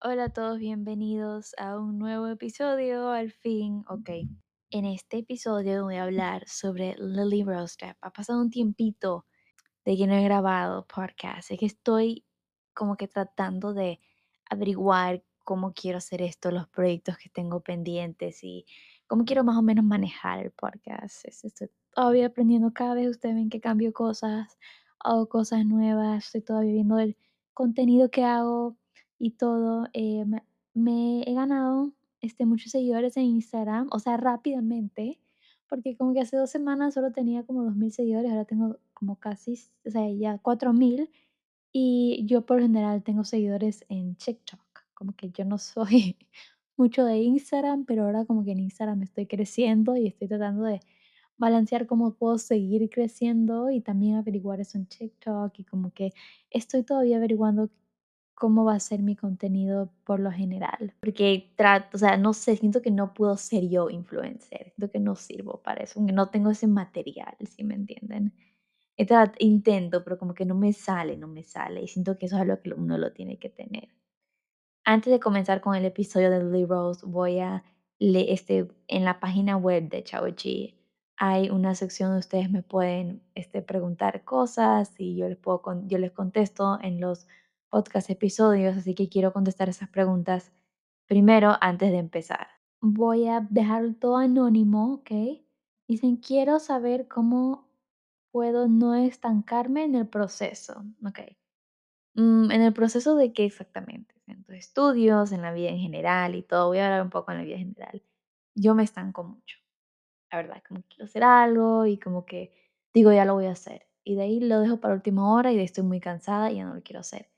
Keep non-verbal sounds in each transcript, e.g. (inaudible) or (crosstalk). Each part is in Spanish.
Hola a todos, bienvenidos a un nuevo episodio, al fin, ok. En este episodio voy a hablar sobre Lily Rose Depp. Ha pasado un tiempito de que no he grabado podcast, es que estoy como que tratando de averiguar cómo quiero hacer esto, los proyectos que tengo pendientes y cómo quiero más o menos manejar el podcast. Es- Estoy todavía aprendiendo cada vez, ustedes ven que cambio cosas, hago cosas nuevas, estoy todavía viendo el contenido que hago y todo. Eh, me, he ganado este, muchos seguidores en Instagram, o sea, rápidamente, porque como que hace dos semanas solo tenía como 2.000 seguidores, ahora tengo como casi, o sea, ya 4.000 y yo por general tengo seguidores en TikTok, como que yo no soy (laughs) mucho de Instagram, pero ahora como que en Instagram estoy creciendo y estoy tratando de balancear cómo puedo seguir creciendo y también averiguar eso en TikTok y como que estoy todavía averiguando cómo va a ser mi contenido por lo general, porque trato, o sea, no sé, siento que no puedo ser yo influencer, siento que no sirvo para eso, no tengo ese material, si me entienden? Intento, pero como que no me sale, no me sale, y siento que eso es algo que uno lo tiene que tener. Antes de comenzar con el episodio de Lily Rose, voy a leer este, en la página web de Chao Chi hay una sección donde ustedes me pueden este, preguntar cosas y yo les, puedo yo les contesto en los podcast episodios, así que quiero contestar esas preguntas primero antes de empezar. Voy a dejar todo anónimo, ¿ok? Dicen, quiero saber cómo puedo no estancarme en el proceso, ¿ok? Mm, en el proceso de qué exactamente, en tus estudios, en la vida en general y todo, voy a hablar un poco en la vida en general. Yo me estanco mucho, la verdad, como quiero hacer algo y como que digo, ya lo voy a hacer. Y de ahí lo dejo para última hora y de ahí estoy muy cansada y ya no lo quiero hacer.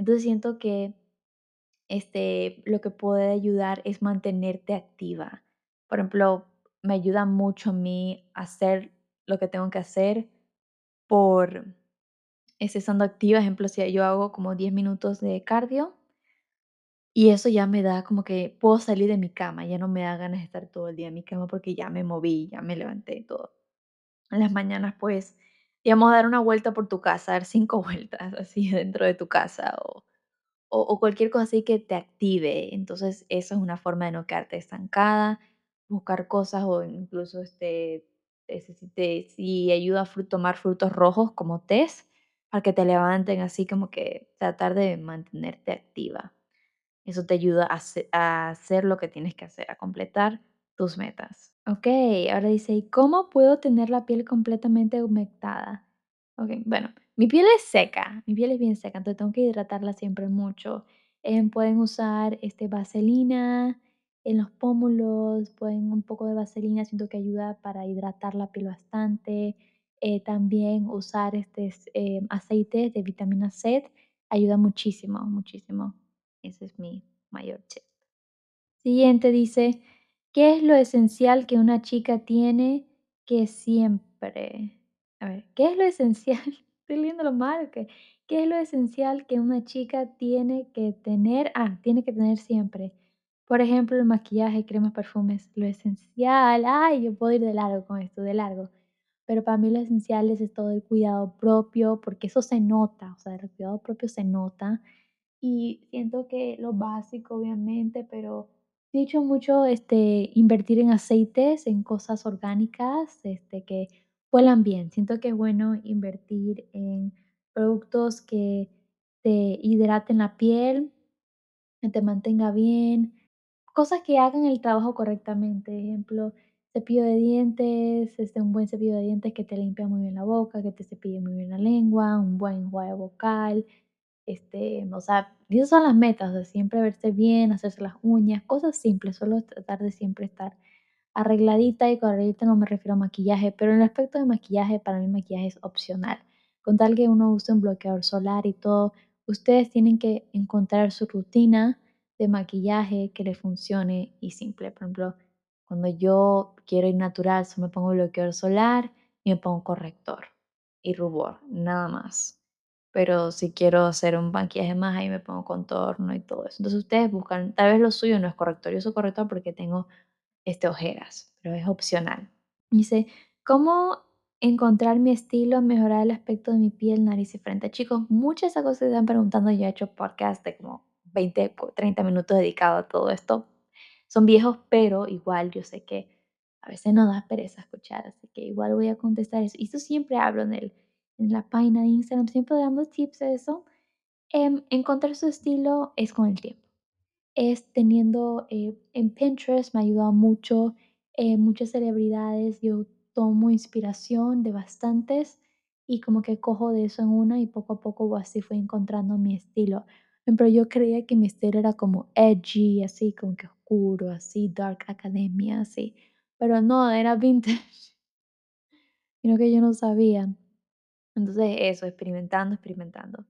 Entonces siento que este, lo que puede ayudar es mantenerte activa. Por ejemplo, me ayuda mucho a mí hacer lo que tengo que hacer por este, estando activa. Ejemplo, si yo hago como 10 minutos de cardio y eso ya me da como que puedo salir de mi cama, ya no me da ganas de estar todo el día en mi cama porque ya me moví, ya me levanté y todo. En las mañanas, pues, digamos, dar una vuelta por tu casa, dar cinco (laughs) vueltas así dentro de tu casa o o cualquier cosa así que te active. Entonces, eso es una forma de no quedarte estancada, buscar cosas o incluso, este, ese si ayuda a tomar frutos rojos como tés, para que te levanten, así como que tratar de mantenerte activa. Eso te ayuda a a hacer lo que tienes que hacer, a completar tus metas. Okey, ahora dice, ¿y cómo puedo tener la piel completamente humectada? Okey, bueno, mi piel es seca, mi piel es bien seca, entonces tengo que hidratarla siempre mucho. Em, pueden usar, este, vaselina en los pómulos, pueden un poco de vaselina, siento que ayuda para hidratar la piel bastante. Eh, también usar, este, s em, aceites de vitamina C ayuda muchísimo, muchísimo. Ese es mi mayor tip. Siguiente dice, ¿qué es lo esencial que una chica tiene que siempre? A ver, ¿qué es lo esencial? (laughs) Estoy leyéndolo mal, ¿o qué? ¿Qué es lo esencial que una chica tiene que tener? Ah, tiene que tener siempre. Por ejemplo, el maquillaje, cremas, perfumes, lo esencial. Ay, yo puedo ir de largo con esto, de largo. Pero para mí lo esencial es todo el cuidado propio, porque eso se nota, o sea, el cuidado propio se nota y siento que lo básico, obviamente, pero dicho mucho, este, invertir en aceites, en cosas orgánicas, este, que huelan bien. Siento que es bueno invertir en productos que te hidraten la piel, que te mantenga bien, cosas que hagan el trabajo correctamente. Ejemplo, cepillo de dientes, este, un buen cepillo de dientes que te limpia muy bien la boca, que te cepille muy bien la lengua, un buen enjuague vocal, este, o sea, esas son las metas, de siempre verse bien, hacerse las uñas, cosas simples, solo tratar de siempre estar arregladita y con no me refiero a maquillaje, pero en el aspecto de maquillaje, para mí maquillaje es opcional. Con tal que uno use un bloqueador solar y todo, ustedes tienen que encontrar su rutina de maquillaje que les funcione y simple. Por ejemplo, cuando yo quiero ir natural, solo me pongo bloqueador solar y me pongo corrector y rubor, nada más. Pero si quiero hacer un maquillaje más, ahí me pongo contorno y todo eso. Entonces ustedes buscan, tal vez lo suyo no es corrector, yo uso corrector porque tengo este, ojeras, pero es opcional. Dice, ¿cómo encontrar mi estilo, mejorar el aspecto de mi piel, nariz y frente? Chicos, muchas cosas que están preguntando, yo he hecho podcast de como 20, 30 minutos dedicados a todo esto. Son viejos, pero igual yo sé que a veces no da pereza escuchar, así que igual voy a contestar eso. Y eso siempre hablo en, el, en la página de Instagram, siempre dando tips de eso. Em, encontrar su estilo es con el tiempo. Es teniendo eh, en Pinterest, me ha mucho, eh, muchas celebridades, yo tomo inspiración de bastantes y como que cojo de eso en una y poco a poco así fui encontrando mi estilo. Pero yo creía que mi estilo era como edgy, así como que oscuro, así dark academia, así. Pero no, era vintage. (laughs) Sino que yo no sabía. Entonces eso, experimentando, experimentando.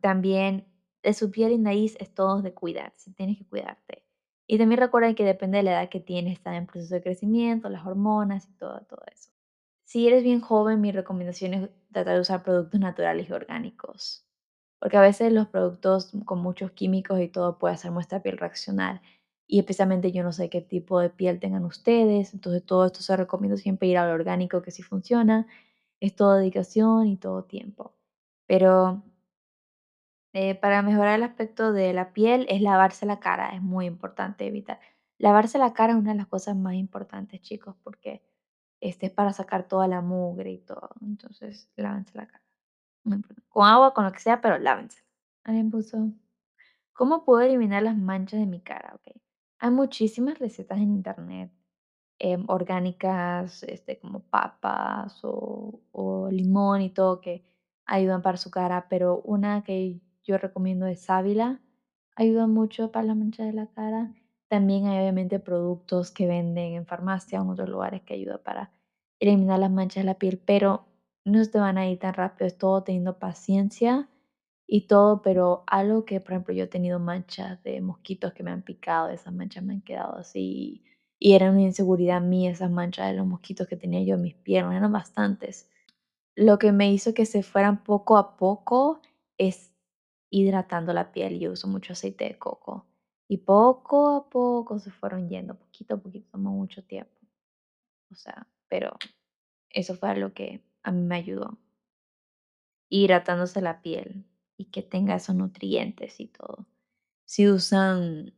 También de su piel y nariz es todo de cuidarse, tienes que cuidarte. Y también recuerda que depende de la edad que tienes, está en proceso de crecimiento, las hormonas y todo, todo eso. Si eres bien joven, mi recomendación es tratar de usar productos naturales y orgánicos, porque a veces los productos con muchos químicos y todo puede hacer nuestra piel reaccionar. Y especialmente yo no sé qué tipo de piel tengan ustedes, entonces todo esto se recomienda siempre ir al orgánico que sí funciona, es todo dedicación y todo tiempo. Pero eh, para mejorar el aspecto de la piel es lavarse la cara, es muy importante evitar. Lavarse la cara es una de las cosas más importantes, chicos, porque este es para sacar toda la mugre y todo. Entonces, lávense la cara. Con agua, con lo que sea, pero lávense. Alguien puso, ¿cómo puedo eliminar las manchas de mi cara? Okay. Hay muchísimas recetas en internet em, orgánicas, este, como papas o, o limón y todo, que ayudan para su cara, pero una que yo recomiendo es sábila, ayuda mucho para la mancha de la cara. También hay obviamente productos que venden en farmacia o en otros lugares que ayudan para eliminar las manchas de la piel, pero no se te van a ir tan rápido, es todo teniendo paciencia y todo, pero algo que, por ejemplo, yo he tenido manchas de mosquitos que me han picado, esas manchas me han quedado así y era una inseguridad mía esas manchas de los mosquitos que tenía yo en mis piernas, eran bastantes. Lo que me hizo que se fueran poco a poco es hidratando la piel. Yo uso mucho aceite de coco. Y poco a poco se fueron yendo, poquito a poquito, tomó mucho tiempo. O sea, pero eso fue lo que a mí me ayudó. Hidratándose la piel y que tenga esos nutrientes y todo. Si usan,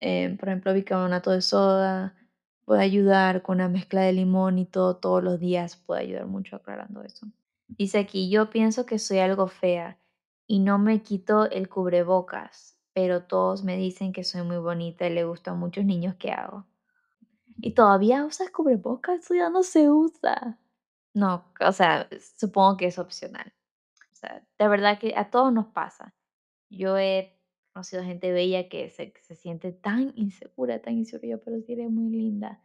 eh, por ejemplo, bicarbonato de soda, puede ayudar con una mezcla de limón y todo todos los días, puede ayudar mucho aclarando eso. Dice aquí, yo pienso que soy algo fea y no me quito el cubrebocas, pero todos me dicen que soy muy bonita y le gusta a muchos niños que hago. ¿Y todavía usas cubrebocas? Eso ya no se usa. No, o sea, supongo que es opcional. O sea, de verdad que a todos nos pasa. Yo he conocido gente bella que se, se siente tan insegura, tan insegura, pero sí eres muy linda.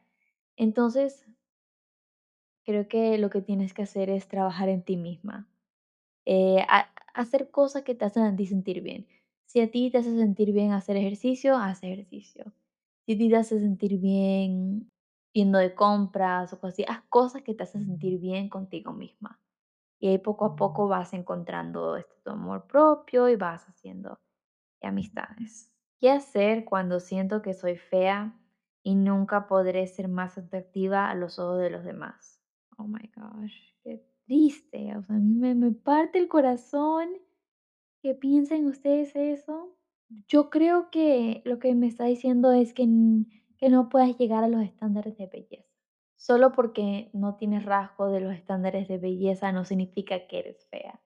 Entonces, creo que lo que tienes que hacer es trabajar en ti misma. Eh, hacer cosas que te hacen sentir bien. Si a ti te hace sentir bien hacer ejercicio, haz ejercicio. Si a ti te hace sentir bien yendo de compras o cosas así, haz cosas que te hacen sentir bien contigo misma. Y ahí poco a poco vas encontrando este amor propio y vas haciendo amistades. ¿Qué hacer cuando siento que soy fea y nunca podré ser más atractiva a los ojos de los demás? Oh my gosh, qué triste. O sea, a mí me, parte el corazón que piensen ustedes eso. Yo creo que lo que me está diciendo es que, que no puedes llegar a los estándares de belleza. Solo porque no tienes rasgo de los estándares de belleza no significa que eres fea.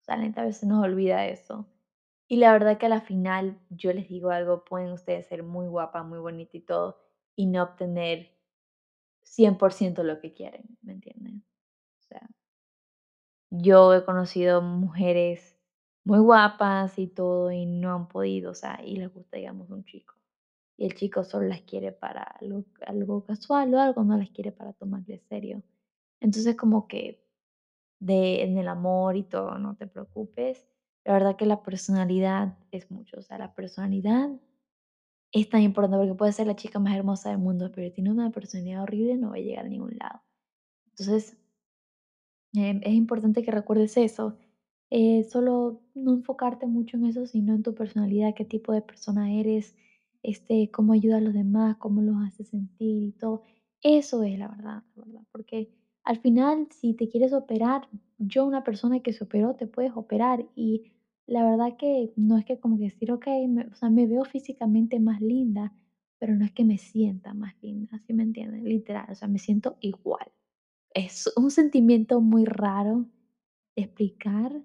O sea, a veces nos olvida eso. Y la verdad que a la final, yo les digo algo, pueden ustedes ser muy guapa, muy bonita y todo, y no obtener 100% lo que quieren, ¿me entienden? O sea, yo he conocido mujeres muy guapas y todo, y no han podido, o sea, y les gusta, digamos, un chico. Y el chico solo las quiere para algo, algo casual o algo, no las quiere para tomarle serio. Entonces, como que de, en el amor y todo, no te preocupes la verdad que la personalidad es mucho, o sea, la personalidad es tan importante porque puede ser la chica más hermosa del mundo, pero tiene una personalidad horrible no va a llegar a ningún lado. Entonces, em, es importante que recuerdes eso. Eh, solo no enfocarte mucho en eso, sino en tu personalidad, qué tipo de persona eres, este, cómo ayuda a los demás, cómo los hace sentir y todo. Eso es la verdad, la verdad, porque al final, si te quieres operar, yo una persona que se operó, te puedes operar y la verdad que no es que como que decir, ok, me, o sea, me veo físicamente más linda, pero no es que me sienta más linda, ¿sí me entienden? Literal, o sea, me siento igual. Es un sentimiento muy raro de explicar,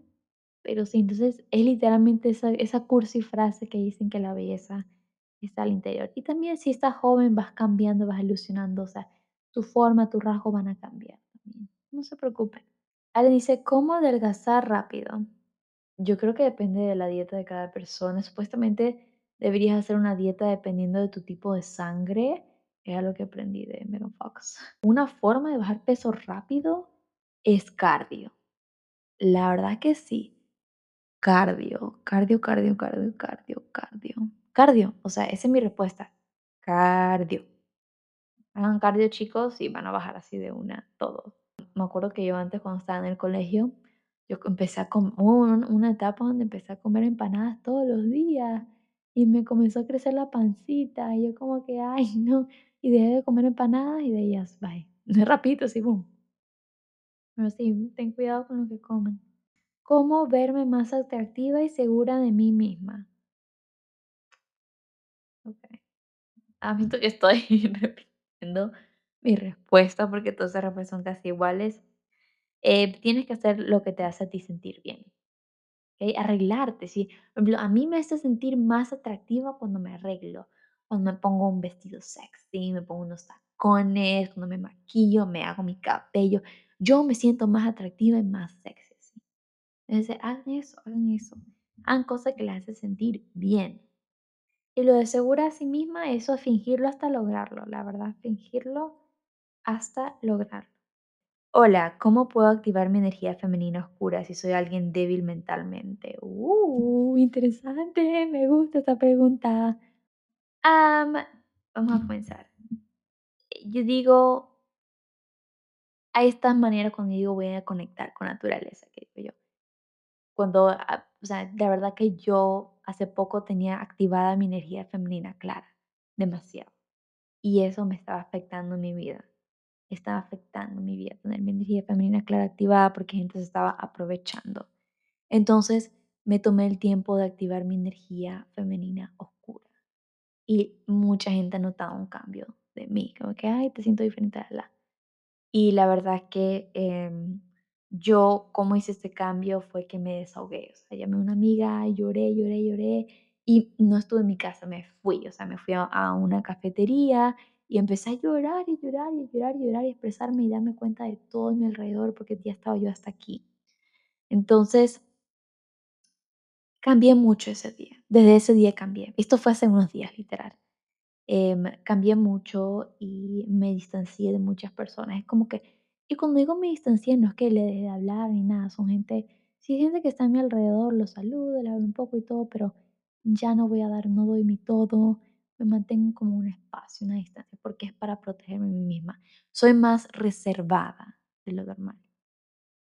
pero sí, entonces es literalmente esa, esa cursi frase que dicen que la belleza está al interior. Y también si estás joven vas cambiando, vas ilusionando, o sea, tu forma, tu rasgo van a cambiar. No se preocupen. Ale dice, ¿cómo adelgazar rápido? Yo creo que depende de la dieta de cada persona. Supuestamente deberías hacer una dieta dependiendo de tu tipo de sangre. Es lo que aprendí de Megan Fox. Una forma de bajar peso rápido es cardio. La verdad que sí. Cardio, cardio, cardio, cardio, cardio, cardio. Cardio, o sea, esa es mi respuesta. Cardio. Hagan cardio, chicos, y van a bajar así de una todo. Me acuerdo que yo antes cuando estaba en el colegio, yo empecé a comer, una etapa donde empecé a comer empanadas todos los días y me comenzó a crecer la pancita y yo como que, ay, (laughs) no, y dejé de comer empanadas y de ellas, bye. (laughs) Rapidito, así, boom. Pero sí, ten cuidado con lo que comen. ¿Cómo verme más atractiva y segura de mí misma? Ok. Admito que (laughs) estoy repitiendo mi respuesta porque todas esas respuestas son casi iguales. Eh, tienes que hacer lo que te hace a ti sentir bien. ¿okay? Arreglarte, ¿sí? Por ejemplo, a mí me hace sentir más atractiva cuando me arreglo, cuando me pongo un vestido sexy, me pongo unos tacones, cuando me maquillo, me hago mi cabello. Yo me siento más atractiva y más sexy. ¿sí? Entonces, hagan eso, hagan eso. Hagan cosas que les hace sentir bien. Y lo de segura a sí misma, eso es fingirlo hasta lograrlo, la verdad, fingirlo hasta lograrlo. Hola, ¿cómo puedo activar mi energía femenina oscura si soy alguien débil mentalmente? Uh, interesante, me gusta esta pregunta. vamos a comenzar. Yo digo, hay estas maneras cuando digo voy a conectar con naturaleza, que digo yo. Cuando, ah, o sea, la verdad que yo hace poco tenía activada mi energía femenina clara, demasiado. Y eso me estaba afectando en mi vida estaba afectando mi vida, tener mi energía femenina clara activada porque gente se estaba aprovechando. Entonces me tomé el tiempo de activar mi energía femenina oscura. Y mucha gente ha notado un cambio de mí, como que, ay, te siento diferente a la. Y la verdad que em, yo, como hice este cambio, fue que me desahogué. O sea, llamé a una amiga, lloré, lloré, lloré. Y no estuve en mi casa, me fui. O sea, me fui a una cafetería y empecé a llorar y llorar y llorar y llorar y expresarme y darme cuenta de todo mi alrededor porque ya estaba yo hasta aquí. Entonces, cambié mucho ese día. Desde ese día cambié. Esto fue hace unos días, literal. Em, cambié mucho y me distancié de muchas personas. Es como que, y cuando digo me distancié, no es que le deje de hablar ni nada, son gente, si hay gente que está a mi alrededor, lo saludo, le hablo un poco y todo, pero ya no voy a dar, no doy mi todo, me mantengo como un espacio, una distancia, porque es para protegerme a mí misma. Soy más reservada de lo normal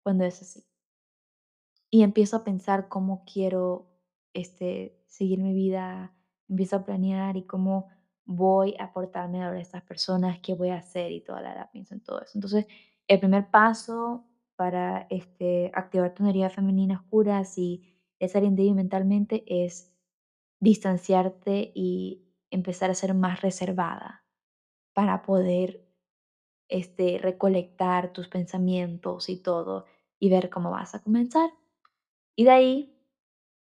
cuando es así. Y empiezo a pensar cómo quiero este, seguir mi vida, empiezo a planear y cómo voy a aportarme a estas personas, qué voy a hacer y toda la edad pienso en todo eso. Entonces, el primer paso para este, activar tu energía femenina oscura, si es alguien débil mentalmente, es distanciarte y empezar a ser más reservada para poder este, recolectar tus pensamientos y todo y ver cómo vas a comenzar. Y de ahí,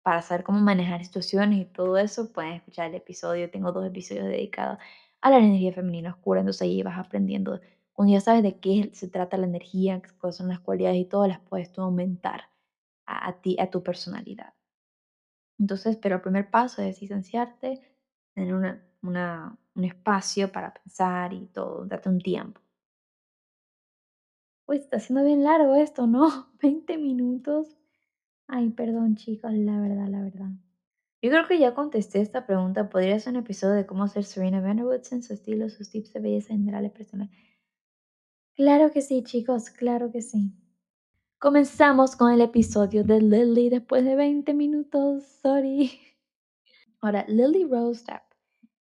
para saber cómo manejar situaciones y todo eso, pueden escuchar el episodio. Tengo dos episodios dedicados a la energía femenina oscura, entonces ahí vas aprendiendo. Cuando ya sabes de qué se trata la energía, cuáles son las cualidades y todo, las puedes tú aumentar a, a ti, a tu personalidad. Entonces, pero el primer paso es distanciarte, tener un espacio para pensar y todo, date un tiempo. Uy, está siendo bien largo esto, ¿no? (laughs) 20 minutos. Ay, perdón chicos, la verdad, la verdad. Yo creo que ya contesté esta pregunta. Podría ser un episodio de cómo ser Serena Vanderwood en su estilo, sus tips de belleza general y personal. Claro que sí, chicos, claro que sí. Comenzamos con el episodio de Lily después de 20 minutos. Sorry. (laughs) Ahora, Lily Rose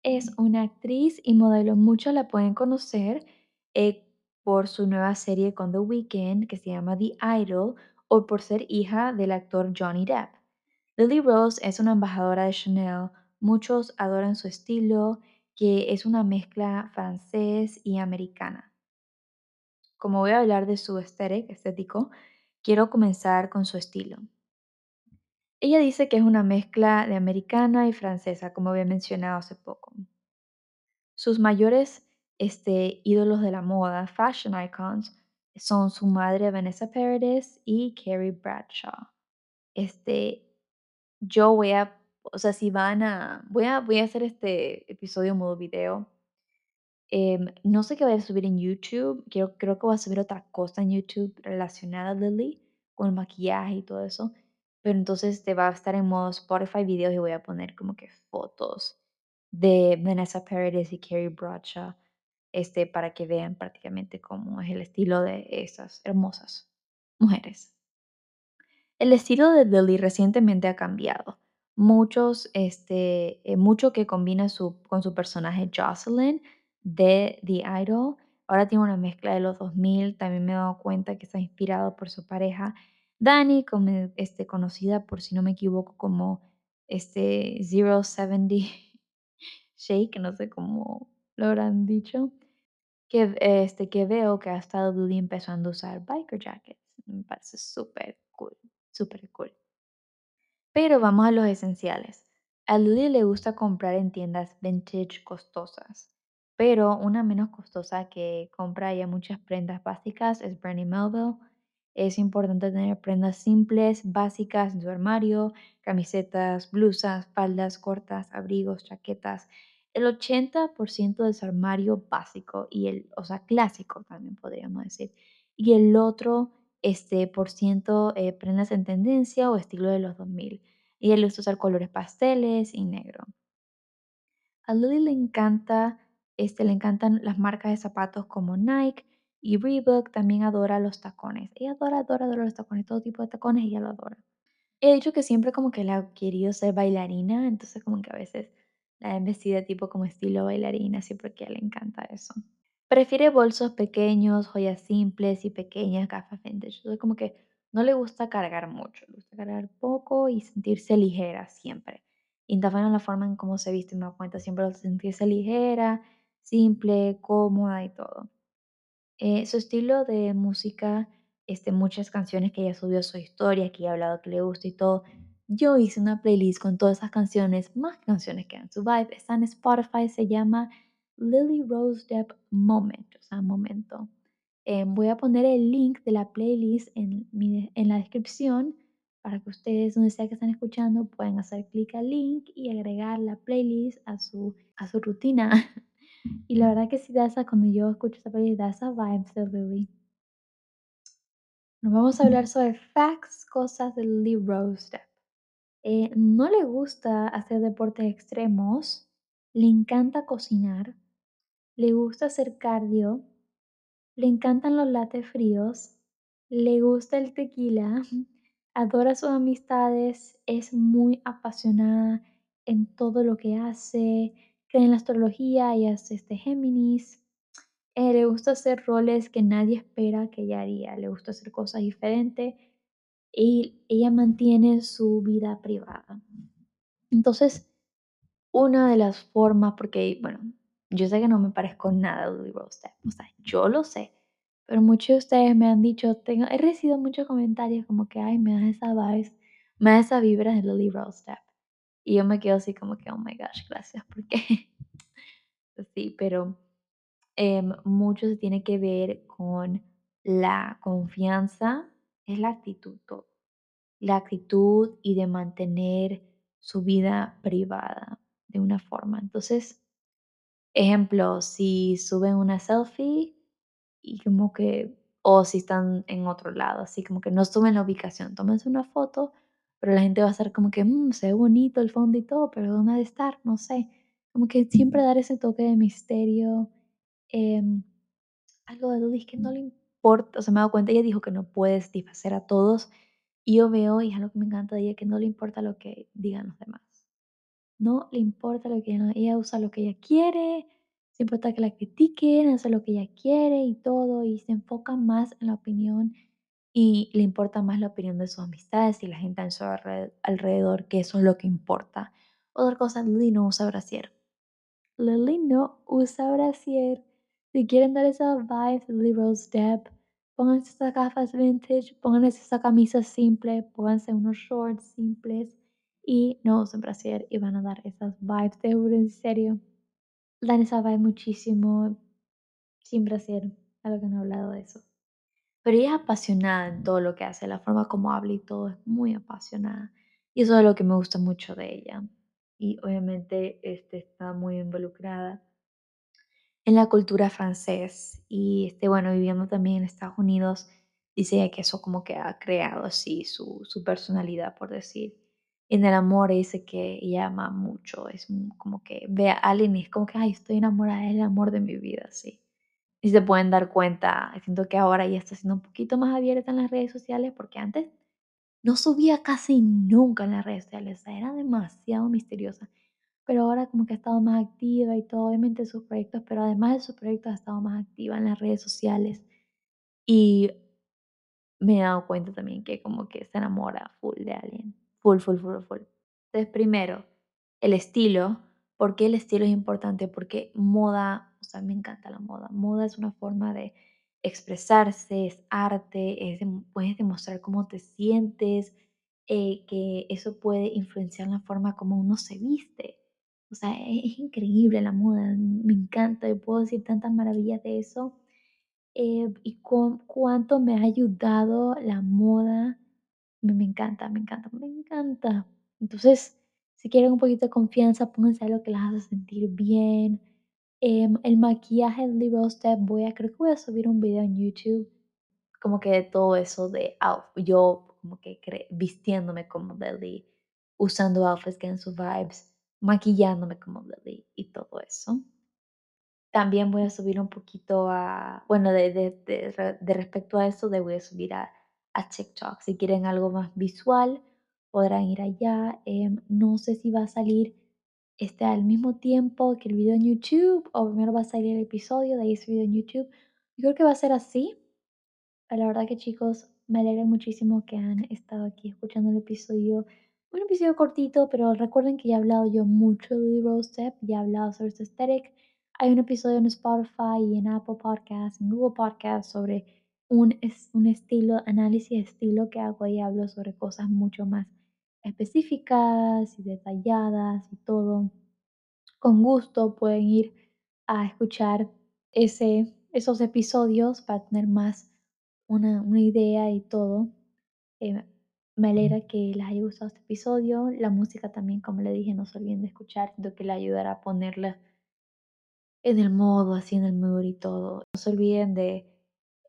es una actriz y modelo. Muchos la pueden conocer eh, por su nueva serie con The Weeknd que se llama The Idol o por ser hija del actor Johnny Depp. Lily Rose es una embajadora de Chanel. Muchos adoran su estilo, que es una mezcla francés y americana. Como voy a hablar de su estético, quiero comenzar con su estilo. Ella dice que es una mezcla de americana y francesa, como había mencionado hace poco. Sus mayores este, ídolos de la moda, fashion icons, son su madre Vanessa Paradis y Carrie Bradshaw. Este, yo voy a, o sea, si van a, voy a, voy a hacer este episodio modo video. Em, no sé qué voy a subir en YouTube, creo, creo que voy a subir otra cosa en YouTube relacionada a Lily, con el maquillaje y todo eso. Pero entonces te va a estar en modo Spotify videos y voy a poner como que fotos de Vanessa Paradis y Carrie Bradshaw, este, para que vean prácticamente cómo es el estilo de esas hermosas mujeres. El estilo de Lily recientemente ha cambiado. Muchos, este, eh, mucho que combina su, con su personaje Jocelyn de The Idol. Ahora tiene una mezcla de los 2000. También me he dado cuenta que está inspirado por su pareja Dani, como, este, conocida por, si no me equivoco, como este, 070 (laughs) Shake, no sé cómo lo habrán dicho. Que, este, que veo que ha estado Lily empezando a usar biker jackets. Me parece súper cool, súper cool. Pero vamos a los esenciales. A Lily le gusta comprar en tiendas vintage costosas, pero una menos costosa que compra ya muchas prendas básicas es Brandy Melville. Es importante tener prendas simples, básicas en su armario, camisetas, blusas, faldas cortas, abrigos, chaquetas. El 80% de su armario básico y el, o sea, clásico también podríamos decir. Y el otro este, por ciento eh, prendas en tendencia o estilo de los 2000. Y él gusta usar colores pasteles y negro. A Lily le encanta, este, le encantan las marcas de zapatos como Nike y Reebok. También adora los tacones. Ella adora, adora, adora los tacones, todo tipo de tacones, ella lo adora. He dicho que siempre como que le ha querido ser bailarina, entonces como que a veces la han vestida tipo como estilo bailarina, así porque a ella le encanta eso. Prefiere bolsos pequeños, joyas simples y pequeñas, gafas vintage. Entonces como que no le gusta cargar mucho, le gusta cargar poco y sentirse ligera siempre. Y también la forma en cómo se viste me da cuenta siempre sentirse ligera, simple, cómoda y todo. Eh, su estilo de música, este, muchas canciones que ella subió su historia, que ella ha hablado que le gusta y todo. Yo hice una playlist con todas esas canciones, más canciones que en su vibe. Está en Spotify, se llama Lily Rose Depp Moment, o sea, momento. Eh, voy a poner el link de la playlist en, en la descripción para que ustedes, donde sea que están escuchando, puedan hacer clic al link y agregar la playlist a su, a su rutina. (laughs) y la verdad que sí da cuando yo escucho esa playlist, da vibes de Lily. Nos vamos a hablar sobre facts, cosas de Lily Rose Depp. Eh, no le gusta hacer deportes extremos, le encanta cocinar, le gusta hacer cardio, le encantan los lates fríos, le gusta el tequila, (laughs) adora sus amistades, es muy apasionada en todo lo que hace, cree en la astrología y hace este Géminis. Eh, le gusta hacer roles que nadie espera que ella haría, le gusta hacer cosas diferentes y ella mantiene su vida privada. Entonces, una de las formas, porque, bueno, yo sé que no me parezco nada a Lily Rose o sea, yo lo sé, pero muchos de ustedes me han dicho, tengo, he recibido muchos comentarios como que, ay, me da esa vibes, me da esa vibra de Lily Rose. Y yo me quedo así como que, oh my gosh, gracias, porque (laughs) sí, pero eh, mucho se tiene que ver con la confianza, es la actitud, todo. La actitud y de mantener su vida privada de una forma. Entonces, ejemplo, si suben una selfie y como que, o si están en otro lado, así como que no suben la ubicación, tómense una foto, pero la gente va a estar como que, mmm, se ve bonito el fondo y todo, pero ¿dónde ha de estar? No sé. Como que siempre dar ese toque de misterio. Em, algo de Lily que no le importa, o sea, me he dado cuenta, ella dijo que no puede satisfacer a todos, y yo veo, y es algo que me encanta de ella, que no le importa lo que digan los demás. No le importa lo que ella, ella usa lo que ella quiere, se importa que la critiquen, hace lo que ella quiere y todo, y se enfoca más en la opinión y le importa más la opinión de sus amistades y la gente a su alrededor, que eso es lo que importa. Otra cosa, Lily no usa brasier. Lily no usa brasier. Si quieren dar esa vibe Lily Rose Depp, pónganse esas gafas vintage, pónganse esa camisa simple, pónganse unos shorts simples y no usen brasier y van a dar esas vibes de en serio. Dan esa vibe muchísimo sin brasier, algo que no he hablado de eso. Pero ella es apasionada en todo lo que hace, la forma como habla y todo, es muy apasionada. Y eso es lo que me gusta mucho de ella. Y obviamente este, está muy involucrada en la cultura francés. Y este, bueno, viviendo también en Estados Unidos, dice que eso como que ha creado así su, su personalidad, por decir. En el amor dice que ella ama mucho, es como que ve a alguien y es como que, ay, estoy enamorada, es el amor de mi vida, sí y se pueden dar cuenta, siento que ahora ya está siendo un poquito más abierta en las redes sociales porque antes no subía casi nunca en las redes sociales, era demasiado misteriosa. Pero ahora como que ha estado más activa y todo, obviamente sus proyectos, pero además de sus proyectos ha estado más activa en las redes sociales. Y me he dado cuenta también que como que se enamora full de alguien. Full, full, full, full. Entonces, primero, el estilo. ¿Por qué el estilo es importante? Porque moda, o sea, me encanta la moda. Moda es una forma de expresarse, es arte, es puedes demostrar cómo te sientes, eh, que eso puede influenciar la forma como uno se viste. O sea, es, increíble la moda, me encanta, yo puedo decir tantas maravillas de eso. Eh, y con, cuánto me ha ayudado la moda, me encanta, me encanta, me encanta. Entonces, si quieren un poquito de confianza, pónganse algo que las hace sentir bien. Em, el maquillaje de Lee Step, voy a, creo que voy a subir un video en YouTube, como que de todo eso de yo como que vistiéndome como Lily, usando outfits que en sus vibes, maquillándome como Lily y todo eso. También voy a subir un poquito a, bueno, de, de, de, respecto a eso, de voy a subir a, a, TikTok. Si quieren algo más visual, podrán ir allá. Em, no sé si va a salir este, al mismo tiempo que el video en YouTube o primero va a salir el episodio, de ahí ese video en YouTube. Yo creo que va a ser así. La verdad que chicos, me alegra muchísimo que han estado aquí escuchando el episodio. Un episodio cortito, pero recuerden que ya he hablado yo mucho de Rose Step, ya he hablado sobre su aesthetic hay un episodio en Spotify y en Apple Podcasts, en Google Podcasts sobre un, un estilo, análisis de estilo que hago y hablo sobre cosas mucho más específicas y detalladas y todo. Con gusto pueden ir a escuchar ese, esos episodios para tener más una, una idea y todo. Eh, me alegra que les haya gustado este episodio. La música también, como le dije, no se olviden de escuchar, siento que le ayudará a ponerla en el modo, así en el mood y todo. No se olviden de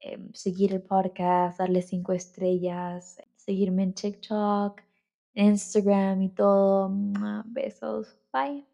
em, seguir el podcast, darle cinco estrellas, seguirme en TikTok, Instagram y todo. Besos. Bye.